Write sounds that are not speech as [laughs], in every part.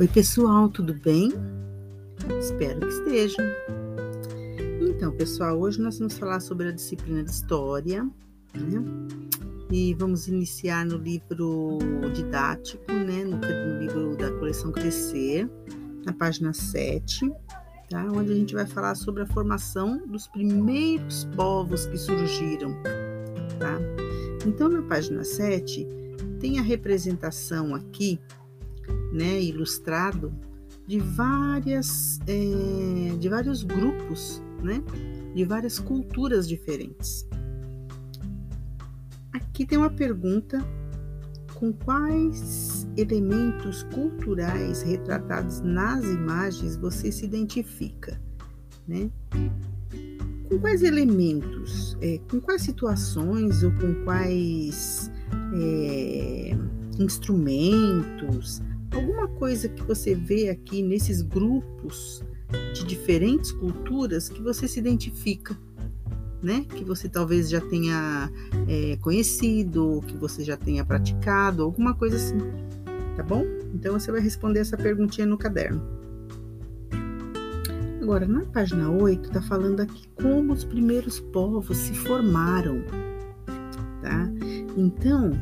Oi, pessoal, tudo bem? Espero que estejam. Então, pessoal, hoje nós vamos falar sobre a disciplina de História, né? E vamos iniciar no livro didático, né? No, no livro da coleção Crescer, na página 7, tá? Onde a gente vai falar sobre a formação dos primeiros povos que surgiram, tá? Então, na página 7, tem a representação aqui, né, ilustrado de várias, é, de vários grupos, né, de várias culturas diferentes. Aqui tem uma pergunta com quais elementos culturais retratados nas imagens você se identifica, né? Com quais elementos, é, com quais situações ou com quais é, instrumentos, alguma coisa que você vê aqui nesses grupos de diferentes culturas que você se identifica, né? Que você talvez já tenha é, conhecido, que você já tenha praticado, alguma coisa assim, tá bom? Então você vai responder essa perguntinha no caderno. Agora, na página 8, está falando aqui como os primeiros povos se formaram, tá? Então,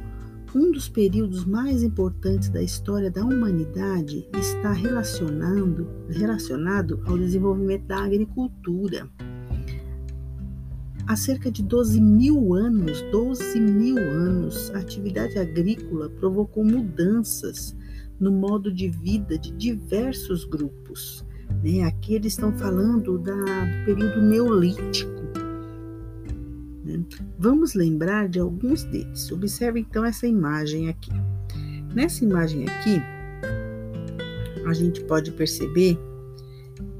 um dos períodos mais importantes da história da humanidade está relacionando, relacionado ao desenvolvimento da agricultura. Há cerca de 12 mil anos, 12 mil anos, a atividade agrícola provocou mudanças no modo de vida de diversos grupos. Né? Aqui eles estão falando da, do período neolítico? Vamos lembrar de alguns deles. Observe então essa imagem aqui. Nessa imagem aqui, a gente pode perceber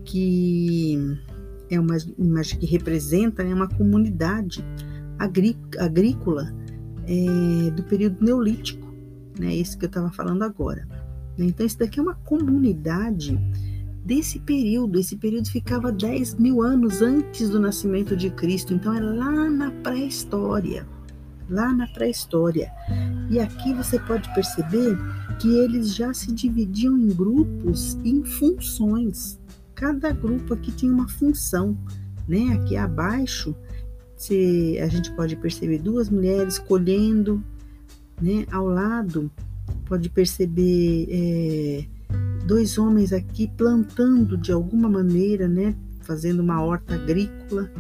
que é uma imagem que representa né, uma comunidade agrícola é, do período neolítico, né? Esse que eu estava falando agora. Então, isso daqui é uma comunidade desse período. Esse período ficava 10 mil anos antes do nascimento de Cristo, então é lá na pré-história. Lá na pré-história. E aqui você pode perceber que eles já se dividiam em grupos, em funções. Cada grupo aqui tinha uma função, né? Aqui abaixo, se a gente pode perceber duas mulheres colhendo, né? Ao lado, pode perceber é, dois homens aqui plantando de alguma maneira, né, fazendo uma horta agrícola,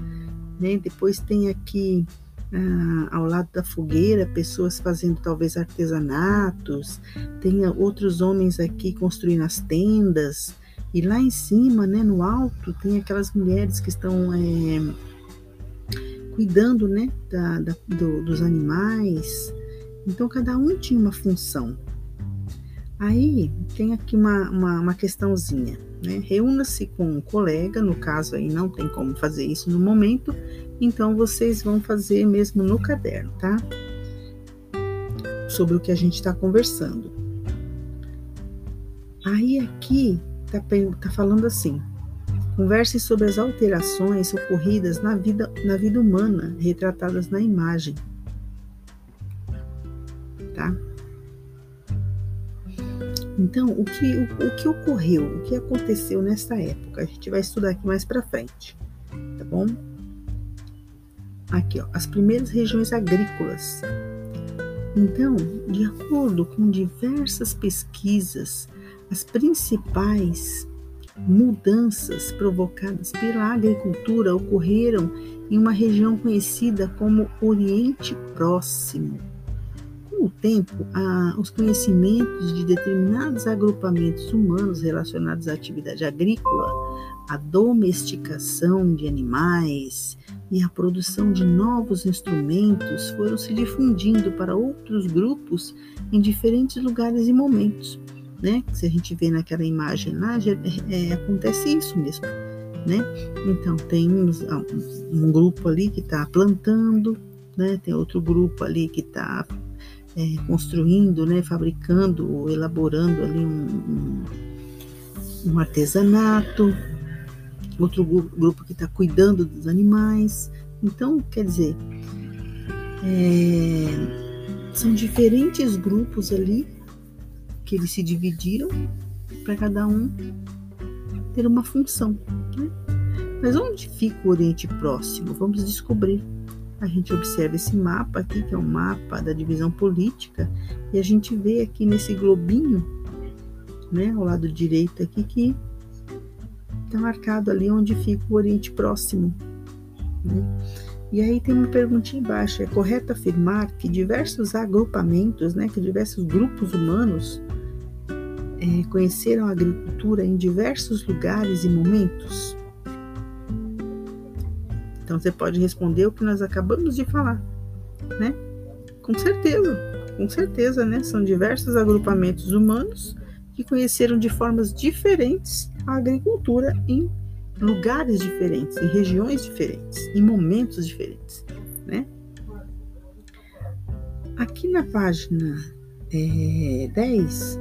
né? Depois tem aqui ah, ao lado da fogueira pessoas fazendo talvez artesanatos, tem outros homens aqui construindo as tendas e lá em cima, né, no alto, tem aquelas mulheres que estão é, cuidando, né, da, da, do, dos animais. Então cada um tinha uma função. Aí tem aqui uma, uma, uma questãozinha, né? Reúna-se com um colega, no caso aí não tem como fazer isso no momento, então vocês vão fazer mesmo no caderno, tá? Sobre o que a gente está conversando. Aí aqui tá, tá falando assim: converse sobre as alterações ocorridas na vida, na vida humana retratadas na imagem. Tá? Então, o que, o, o que ocorreu, o que aconteceu nessa época, a gente vai estudar aqui mais para frente, tá bom? Aqui, ó, as primeiras regiões agrícolas. Então, de acordo com diversas pesquisas, as principais mudanças provocadas pela agricultura ocorreram em uma região conhecida como Oriente Próximo com o tempo, os conhecimentos de determinados agrupamentos humanos relacionados à atividade agrícola, a domesticação de animais e a produção de novos instrumentos foram se difundindo para outros grupos em diferentes lugares e momentos. Né? Se a gente vê naquela imagem lá, já, é, acontece isso mesmo. Né? Então, tem um, um grupo ali que está plantando, né? tem outro grupo ali que está é, construindo, né, fabricando, elaborando ali um, um, um artesanato, outro grupo que está cuidando dos animais. Então, quer dizer, é, são diferentes grupos ali que eles se dividiram para cada um ter uma função. Né? Mas onde fica o Oriente Próximo? Vamos descobrir. A gente observa esse mapa aqui, que é um mapa da divisão política, e a gente vê aqui nesse globinho, né, ao lado direito aqui, que está marcado ali onde fica o Oriente Próximo. Né? E aí tem uma perguntinha embaixo: é correto afirmar que diversos agrupamentos, né, que diversos grupos humanos é, conheceram a agricultura em diversos lugares e momentos? Então você pode responder o que nós acabamos de falar, né? Com certeza, com certeza, né? São diversos agrupamentos humanos que conheceram de formas diferentes a agricultura em lugares diferentes, em regiões diferentes, em momentos diferentes, né? Aqui na página é, 10,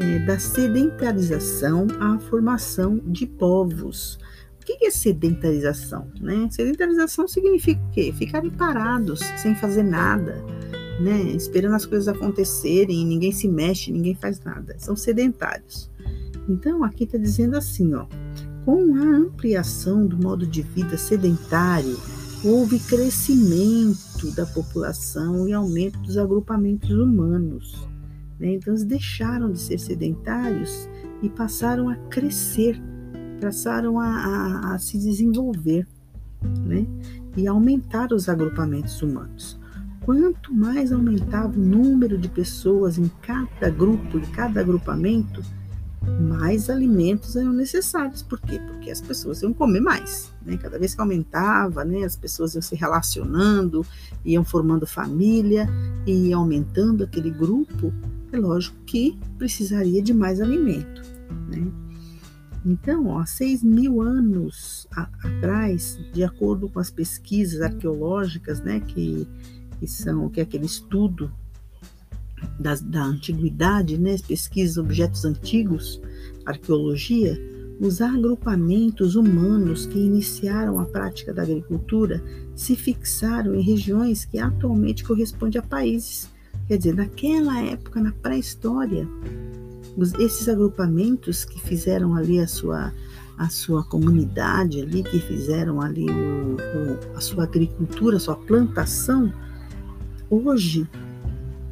é, da sedentarização à formação de povos. O que é sedentarização? Né? Sedentarização significa o quê? Ficarem parados, sem fazer nada, né? esperando as coisas acontecerem, ninguém se mexe, ninguém faz nada. São sedentários. Então, aqui está dizendo assim, ó, com a ampliação do modo de vida sedentário, houve crescimento da população e aumento dos agrupamentos humanos. Né? Então, eles deixaram de ser sedentários e passaram a crescer, passaram a, a, a se desenvolver né? e aumentar os agrupamentos humanos. Quanto mais aumentava o número de pessoas em cada grupo, em cada agrupamento, mais alimentos eram necessários. Por quê? Porque as pessoas iam comer mais. Né? Cada vez que aumentava, né, as pessoas iam se relacionando, iam formando família e aumentando aquele grupo, é lógico que precisaria de mais alimento. Né? Então, ó, 6 mil anos a, atrás, de acordo com as pesquisas arqueológicas, né, que, que são que é aquele estudo da, da antiguidade, né, pesquisas objetos antigos, arqueologia, os agrupamentos humanos que iniciaram a prática da agricultura se fixaram em regiões que atualmente correspondem a países. Quer dizer, naquela época, na pré-história, esses agrupamentos que fizeram ali a sua, a sua comunidade ali, que fizeram ali o, o, a sua agricultura, a sua plantação, hoje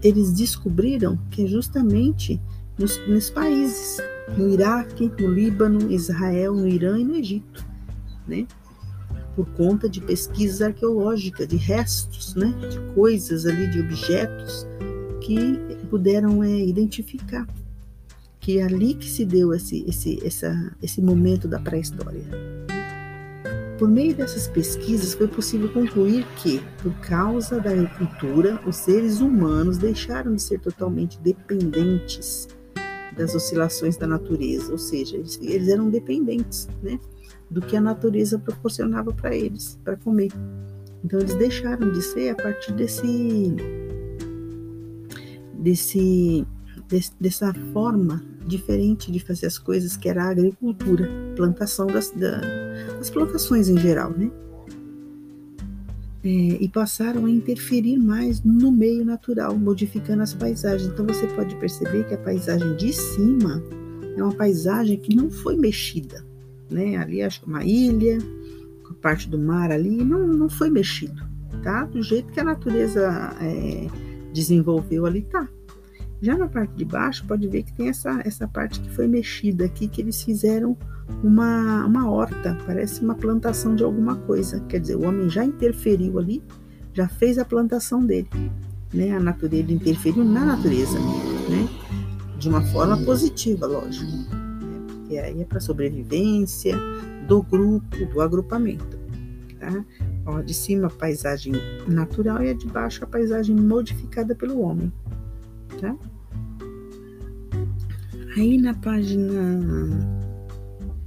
eles descobriram que é justamente nos, nos países, no Iraque, no Líbano, Israel, no Irã e no Egito, né? Por conta de pesquisas arqueológicas, de restos, né? De coisas ali, de objetos que puderam é, identificar que é ali que se deu esse, esse, essa, esse momento da pré-história. Por meio dessas pesquisas, foi possível concluir que, por causa da agricultura, os seres humanos deixaram de ser totalmente dependentes das oscilações da natureza, ou seja, eles, eles eram dependentes né, do que a natureza proporcionava para eles, para comer. Então, eles deixaram de ser a partir desse, desse, dessa forma diferente de fazer as coisas, que era a agricultura, plantação das, das plantações em geral, né? É, e passaram a interferir mais no meio natural, modificando as paisagens. Então você pode perceber que a paisagem de cima é uma paisagem que não foi mexida, né? Ali acho que uma ilha, parte do mar ali, não, não foi mexido, tá? Do jeito que a natureza é, desenvolveu ali, tá. Já na parte de baixo, pode ver que tem essa, essa parte que foi mexida aqui, que eles fizeram uma, uma horta, parece uma plantação de alguma coisa. Quer dizer, o homem já interferiu ali, já fez a plantação dele. Né? A natureza ele interferiu na natureza, né? de uma forma positiva, lógico. Né? Porque aí é para sobrevivência do grupo, do agrupamento. Tá? Ó, de cima a paisagem natural e a de baixo a paisagem modificada pelo homem. Tá? Aí na página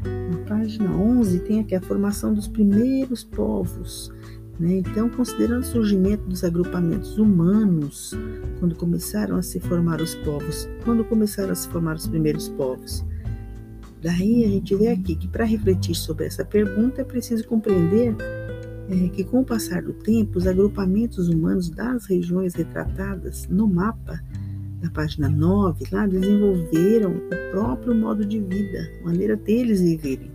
na página 11 tem aqui a formação dos primeiros povos. Né? Então, considerando o surgimento dos agrupamentos humanos, quando começaram a se formar os povos, quando começaram a se formar os primeiros povos. Daí a gente vê aqui que para refletir sobre essa pergunta é preciso compreender é, que com o passar do tempo, os agrupamentos humanos das regiões retratadas no mapa na página 9, lá desenvolveram o próprio modo de vida, a maneira deles viverem,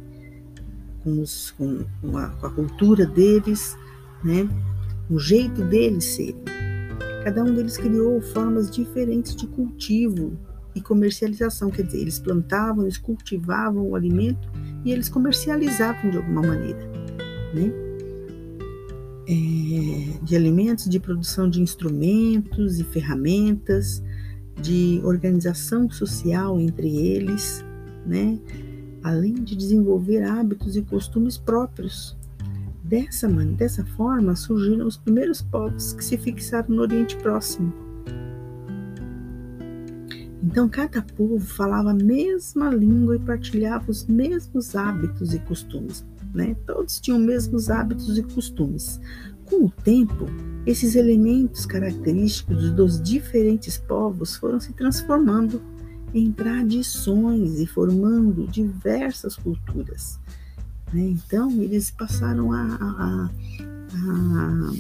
com, os, com, com, a, com a cultura deles, né? o jeito deles serem. Cada um deles criou formas diferentes de cultivo e comercialização, quer dizer, eles plantavam, eles cultivavam o alimento e eles comercializavam de alguma maneira, né? É, de alimentos, de produção de instrumentos e ferramentas, de organização social entre eles, né? além de desenvolver hábitos e costumes próprios. Dessa, dessa forma surgiram os primeiros povos que se fixaram no Oriente Próximo. Então, cada povo falava a mesma língua e partilhava os mesmos hábitos e costumes. Né? Todos tinham os mesmos hábitos e costumes. Com o tempo, esses elementos característicos dos diferentes povos foram se transformando em tradições e formando diversas culturas. Né? Então, eles passaram a, a, a,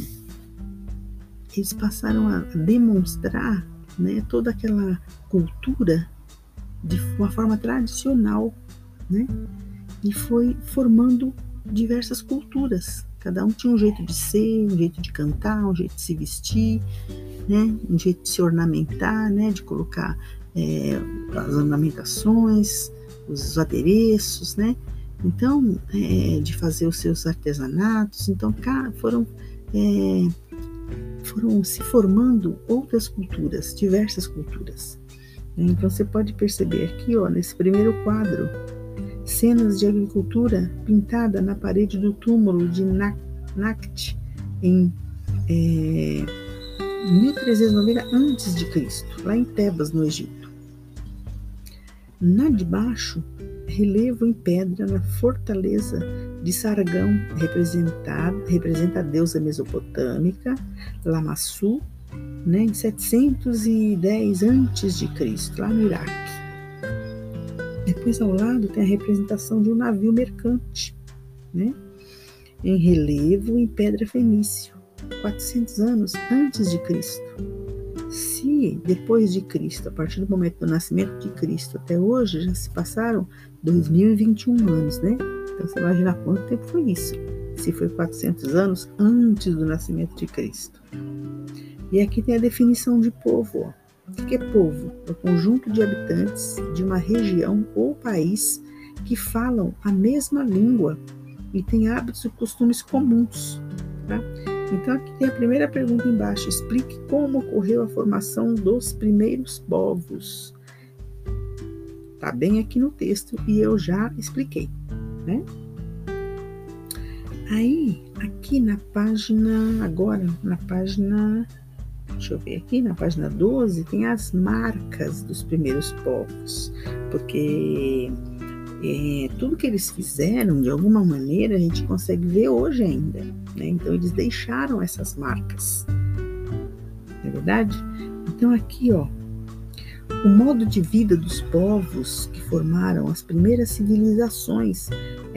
eles passaram a demonstrar né, toda aquela cultura de uma forma tradicional, né? E foi formando diversas culturas. Cada um tinha um jeito de ser, um jeito de cantar, um jeito de se vestir, né? um jeito de se ornamentar, né? de colocar é, as ornamentações, os adereços, né? Então, é, de fazer os seus artesanatos. Então, foram, é, foram se formando outras culturas, diversas culturas. Então, você pode perceber aqui, ó, nesse primeiro quadro, cenas de agricultura pintada na parede do túmulo de Nakht em é, 1390 a.C., lá em Tebas, no Egito. Na de baixo, relevo em pedra na fortaleza de Sargão, representa a deusa mesopotâmica, Lamassu, né, em 710 a.C., lá no Iraque. Depois ao lado tem a representação de um navio mercante, né? em relevo em pedra fenício, 400 anos antes de Cristo. Se depois de Cristo, a partir do momento do nascimento de Cristo até hoje, já se passaram 2021 anos, né? Então você imagina quanto tempo foi isso? Se foi 400 anos antes do nascimento de Cristo. E aqui tem a definição de povo. Ó. Que é povo? É o conjunto de habitantes de uma região ou país que falam a mesma língua e têm hábitos e costumes comuns. Tá? Então, aqui tem a primeira pergunta embaixo: explique como ocorreu a formação dos primeiros povos. Está bem aqui no texto e eu já expliquei. Né? Aí, aqui na página, agora, na página deixa eu ver aqui na página 12, tem as marcas dos primeiros povos, porque é, tudo que eles fizeram, de alguma maneira, a gente consegue ver hoje ainda. Né? Então, eles deixaram essas marcas. Não é verdade? Então, aqui, ó, o modo de vida dos povos que formaram as primeiras civilizações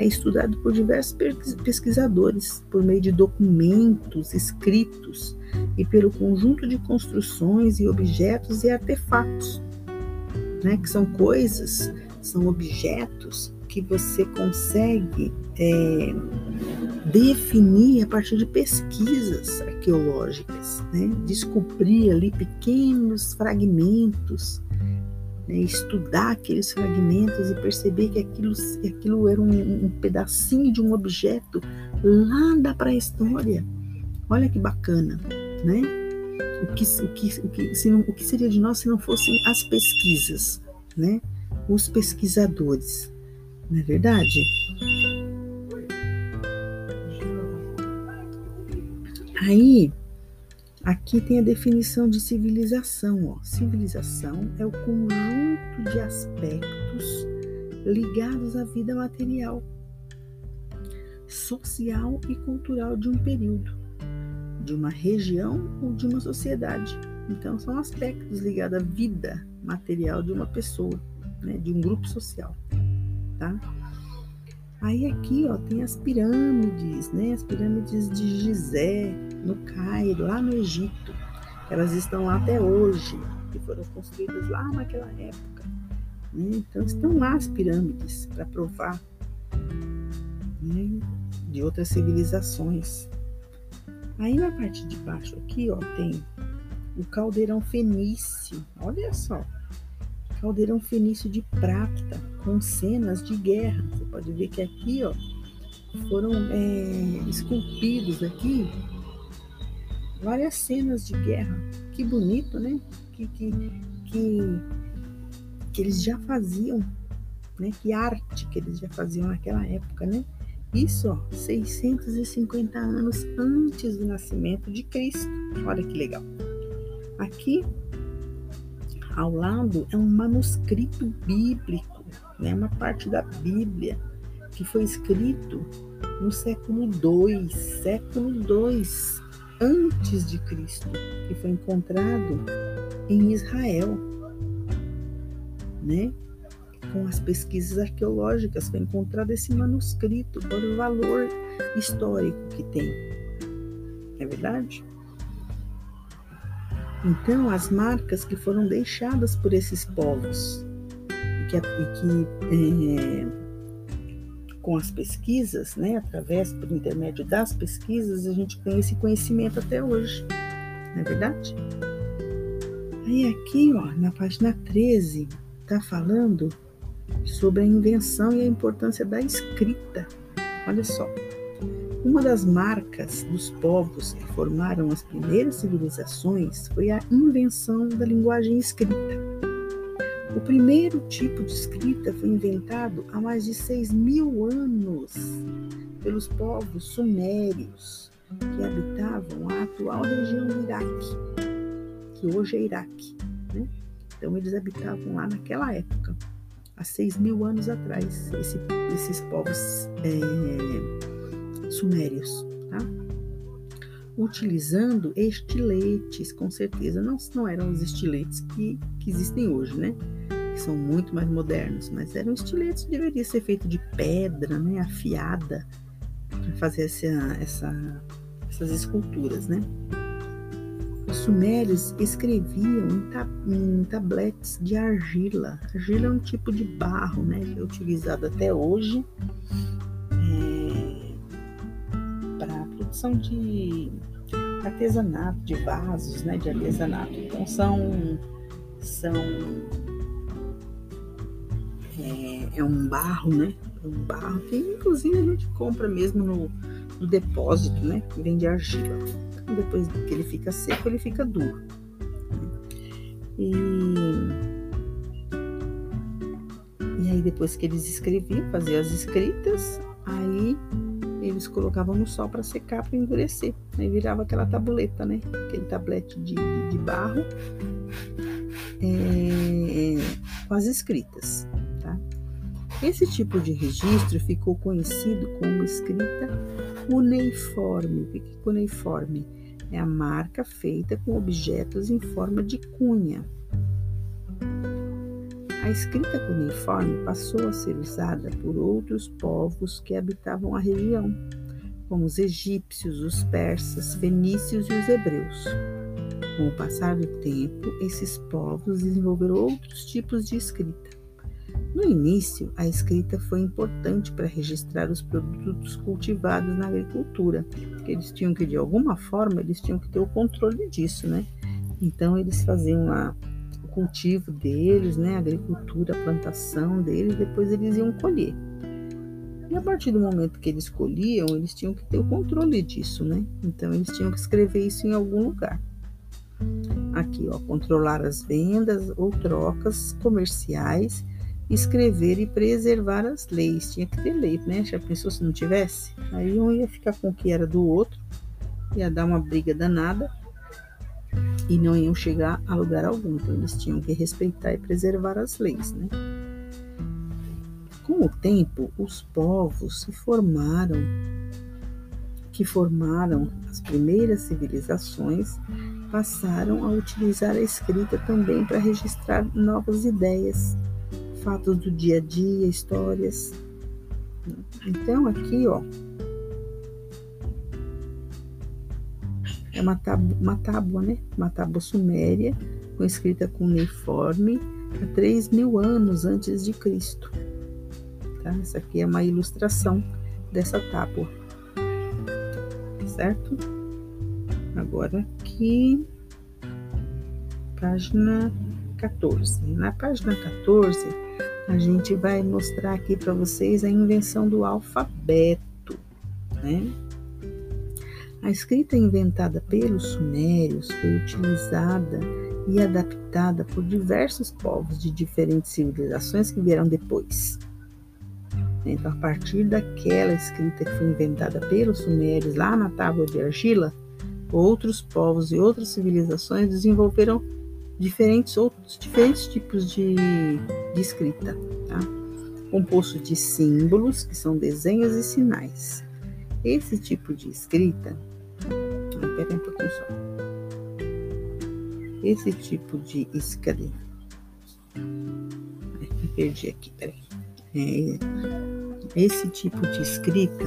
é estudado por diversos pesquisadores por meio de documentos escritos e pelo conjunto de construções e objetos e artefatos, né, que são coisas, são objetos que você consegue é, definir a partir de pesquisas arqueológicas, né, descobrir ali pequenos fragmentos, né, estudar aqueles fragmentos e perceber que aquilo, aquilo era um, um pedacinho de um objeto lá da pré-história. Olha que bacana né? O que, o que, o que, se não, o que seria de nós se não fossem as pesquisas, né? Os pesquisadores, não é verdade? Aí, aqui tem a definição de civilização. Ó. Civilização é o conjunto de aspectos ligados à vida material, social e cultural de um período de uma região ou de uma sociedade. Então, são aspectos ligados à vida material de uma pessoa, né, de um grupo social, tá? Aí aqui, ó, tem as pirâmides, né? As pirâmides de Gizé, no Cairo, lá no Egito. Elas estão lá até hoje, que foram construídas lá naquela época. Né? Então estão lá as pirâmides para provar né? de outras civilizações. Aí na parte de baixo aqui, ó, tem o caldeirão fenício. Olha só, caldeirão fenício de prata com cenas de guerra. Você pode ver que aqui, ó, foram é, esculpidos aqui várias cenas de guerra. Que bonito, né? Que, que, que, que eles já faziam, né? Que arte que eles já faziam naquela época, né? Isso, ó, 650 anos antes do nascimento de Cristo. Olha que legal. Aqui, ao lado, é um manuscrito bíblico, né? Uma parte da Bíblia que foi escrito no século II, século II antes de Cristo, que foi encontrado em Israel, né? Com as pesquisas arqueológicas foi encontrado esse manuscrito, olha o valor histórico que tem. É verdade? Então, as marcas que foram deixadas por esses povos, que, que é, com as pesquisas, né, através, por intermédio das pesquisas, a gente tem esse conhecimento até hoje, não é verdade? Aí aqui, ó, na página 13, está falando sobre a invenção e a importância da escrita. Olha só. Uma das marcas dos povos que formaram as primeiras civilizações foi a invenção da linguagem escrita. O primeiro tipo de escrita foi inventado há mais de 6 mil anos pelos povos sumérios que habitavam a atual região do Iraque, que hoje é Iraque. Né? Então, eles habitavam lá naquela época, há 6 mil anos atrás, esse, esses povos é, sumérios. Tá? Utilizando estiletes, com certeza. Não, não eram os estiletes que, que existem hoje, né? São muito mais modernos, mas eram estiletos que deveria ser feito de pedra, né, afiada, para fazer essa, essa, essas esculturas, né? Os sumérios escreviam em, tab em tabletes de argila. Argila é um tipo de barro, né, que é utilizado até hoje é, para produção de artesanato, de vasos, né, de artesanato. Então são são é, é um barro, né? É um barro que inclusive a gente compra mesmo no, no depósito, né? Que vem de argila. Então, depois que ele fica seco, ele fica duro. E, e aí depois que eles escreviam, faziam as escritas, aí eles colocavam no sol para secar, para endurecer. Aí virava aquela tabuleta, né? Aquele tablete de, de, de barro é, com as escritas. Esse tipo de registro ficou conhecido como escrita cuneiforme. O que é cuneiforme? É a marca feita com objetos em forma de cunha. A escrita cuneiforme passou a ser usada por outros povos que habitavam a região, como os egípcios, os persas, fenícios e os hebreus. Com o passar do tempo, esses povos desenvolveram outros tipos de escrita. No início, a escrita foi importante para registrar os produtos cultivados na agricultura, porque eles tinham que, de alguma forma, eles tinham que ter o controle disso, né? Então, eles faziam a, o cultivo deles, né? A agricultura, a plantação deles, depois eles iam colher. E a partir do momento que eles colhiam, eles tinham que ter o controle disso, né? Então, eles tinham que escrever isso em algum lugar. Aqui, ó, controlar as vendas ou trocas comerciais escrever e preservar as leis. Tinha que ter lei, né? Já pensou se não tivesse? Aí um ia ficar com o que era do outro, ia dar uma briga danada e não iam chegar a lugar algum. Então eles tinham que respeitar e preservar as leis, né? Com o tempo, os povos se formaram, que formaram as primeiras civilizações, passaram a utilizar a escrita também para registrar novas ideias fatos do dia a dia, histórias. Então aqui, ó, é uma tábua, uma tábua, né? Uma tábua suméria com escrita cuneiforme há 3 mil anos antes de Cristo. Tá? Essa aqui é uma ilustração dessa tábua, certo? Agora aqui, página 14. Na página 14, a gente vai mostrar aqui para vocês a invenção do alfabeto, né? A escrita inventada pelos sumérios foi utilizada e adaptada por diversos povos de diferentes civilizações que vieram depois. Então, a partir daquela escrita que foi inventada pelos sumérios lá na tábua de argila, outros povos e outras civilizações desenvolveram diferentes outros diferentes tipos de, de escrita, tá? composto de símbolos, que são desenhos e sinais. Esse tipo de escrita Espera um pouquinho só. Esse tipo de. Me [laughs] perdi aqui, peraí. É, esse tipo de escrita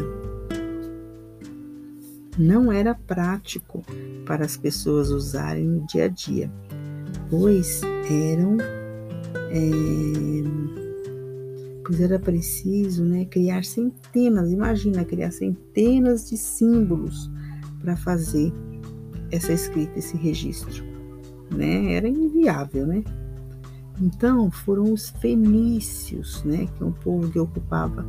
não era prático para as pessoas usarem no dia a dia, pois eram. É, pois era preciso né, criar centenas, imagina criar centenas de símbolos para fazer essa escrita, esse registro, né? Era inviável, né? Então foram os fenícios, né, que é um povo que ocupava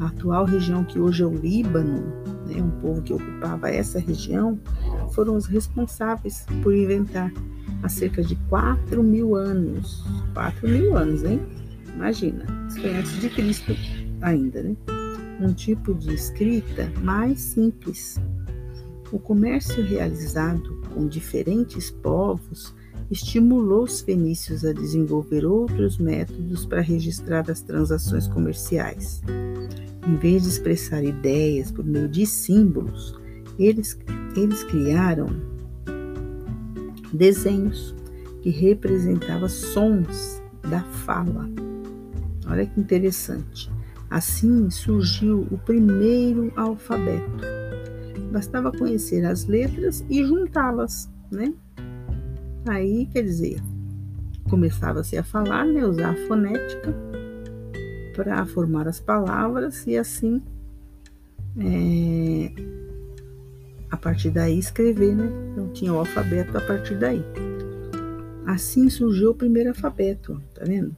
a atual região que hoje é o Líbano, né, um povo que ocupava essa região, foram os responsáveis por inventar há cerca de 4 mil anos. 4 mil anos, hein? Imagina, isso foi antes de Cristo ainda, né? Um tipo de escrita mais simples, o comércio realizado com diferentes povos estimulou os fenícios a desenvolver outros métodos para registrar as transações comerciais. Em vez de expressar ideias por meio de símbolos, eles, eles criaram desenhos que representavam sons da fala. Olha que interessante. Assim surgiu o primeiro alfabeto Bastava conhecer as letras e juntá-las, né? Aí, quer dizer, começava-se a falar, né? Usar a fonética para formar as palavras e assim, é, a partir daí, escrever, né? Então, tinha o alfabeto a partir daí. Assim surgiu o primeiro alfabeto, tá vendo?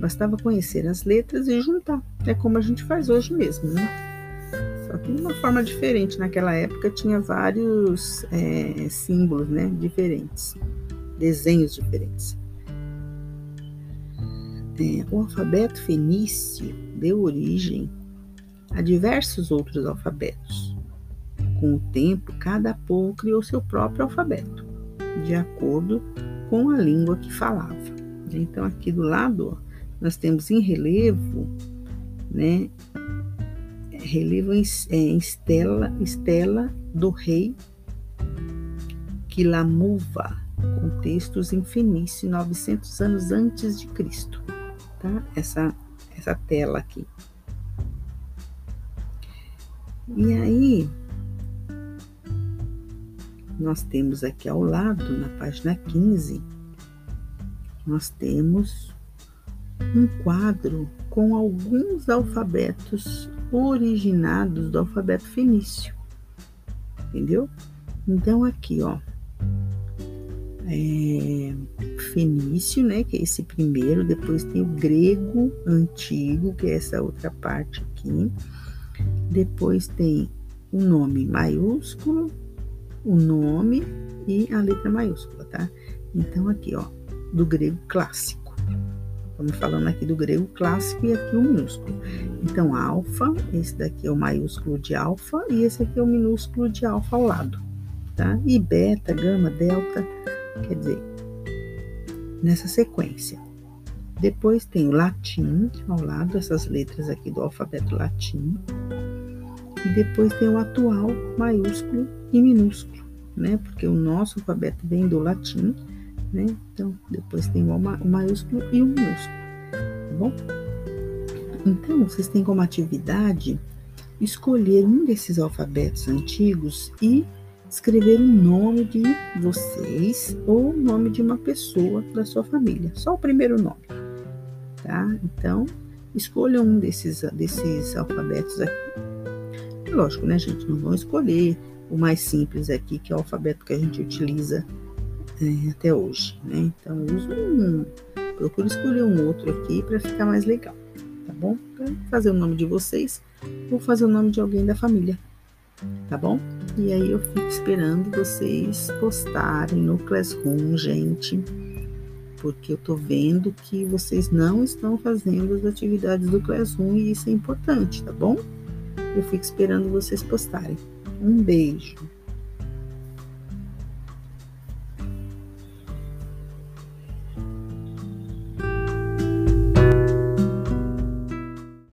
Bastava conhecer as letras e juntar. É como a gente faz hoje mesmo, né? só que de uma forma diferente. Naquela época tinha vários é, símbolos né, diferentes, desenhos diferentes. É, o alfabeto fenício deu origem a diversos outros alfabetos. Com o tempo, cada povo criou seu próprio alfabeto, de acordo com a língua que falava. Então, aqui do lado, nós temos em relevo né, relevo em, é, estela, estela do rei Quilamuva, com textos em fenício 900 anos antes de Cristo, tá? Essa, essa tela aqui. E aí, nós temos aqui ao lado, na página 15, nós temos um quadro com alguns alfabetos originados do alfabeto fenício. Entendeu? Então, aqui, ó. É, fenício, né? Que é esse primeiro. Depois tem o grego antigo, que é essa outra parte aqui. Depois tem o nome maiúsculo, o nome e a letra maiúscula, tá? Então, aqui, ó, do grego clássico. Estamos falando aqui do grego clássico e aqui o minúsculo. Então, alfa, esse daqui é o maiúsculo de alfa e esse aqui é o minúsculo de alfa ao lado, tá? E beta, gama, delta, quer dizer, nessa sequência. Depois tem o latim ao lado, essas letras aqui do alfabeto latim. E depois tem o atual maiúsculo e minúsculo, né? Porque o nosso alfabeto vem do latim né? Então, depois tem o maiúsculo e o minúsculo, tá bom? Então, vocês têm como atividade escolher um desses alfabetos antigos e escrever o nome de vocês ou o nome de uma pessoa da sua família, só o primeiro nome, tá? Então, escolha um desses, desses alfabetos aqui. Lógico, né, gente? Não vão escolher o mais simples aqui, que é o alfabeto que a gente utiliza é, até hoje, né? Então, use um, procure escolher um outro aqui para ficar mais legal, tá bom? Para fazer o nome de vocês ou fazer o nome de alguém da família, tá bom? E aí eu fico esperando vocês postarem no Classroom, gente, porque eu tô vendo que vocês não estão fazendo as atividades do Classroom e isso é importante, tá bom? Eu fico esperando vocês postarem. Um beijo.